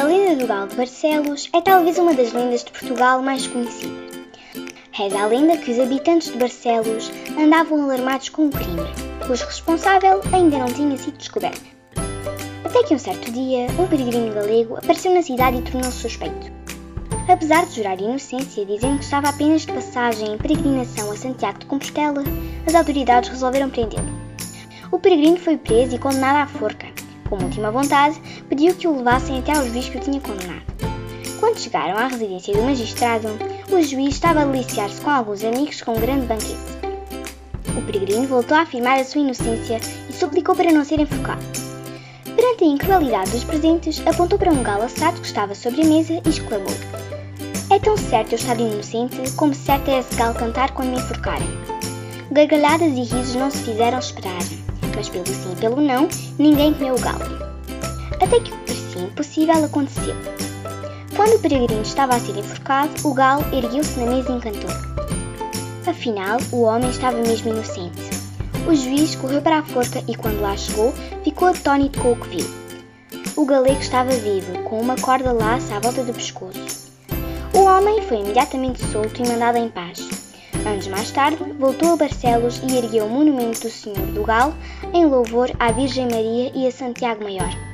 A lenda do Galo de Barcelos é talvez uma das lendas de Portugal mais conhecida. Reza a lenda que os habitantes de Barcelos andavam alarmados com o crime, cujo responsável ainda não tinha sido descoberto. Até que um certo dia, um peregrino galego apareceu na cidade e tornou-se suspeito. Apesar de jurar inocência, dizendo que estava apenas de passagem em peregrinação a Santiago de Compostela, as autoridades resolveram prendê-lo. O peregrino foi preso e condenado à forca, como última vontade, pediu que o levassem até ao juiz que o tinha condenado. Quando chegaram à residência do magistrado, o juiz estava a deliciar-se com alguns amigos com um grande banquete. O peregrino voltou a afirmar a sua inocência e suplicou para não ser enforcado. Perante a incredulidade dos presentes, apontou para um galo assado que estava sobre a mesa e exclamou: É tão certo eu estar inocente como certo é esse galo cantar quando me enforcarem. Gargalhadas e risos não se fizeram esperar mas pelo sim e pelo não, ninguém comeu o galo. Até que o parecia impossível aconteceu. Quando o peregrino estava a ser enforcado, o galo ergueu-se na mesa e encantou. Afinal, o homem estava mesmo inocente. O juiz correu para a forca e, quando lá chegou, ficou atônito com o que viu. O galego estava vivo, com uma corda laça à volta do pescoço. O homem foi imediatamente solto e mandado em paz. Anos mais tarde, voltou a Barcelos e ergueu o monumento do Senhor do Galo em louvor à Virgem Maria e a Santiago Maior.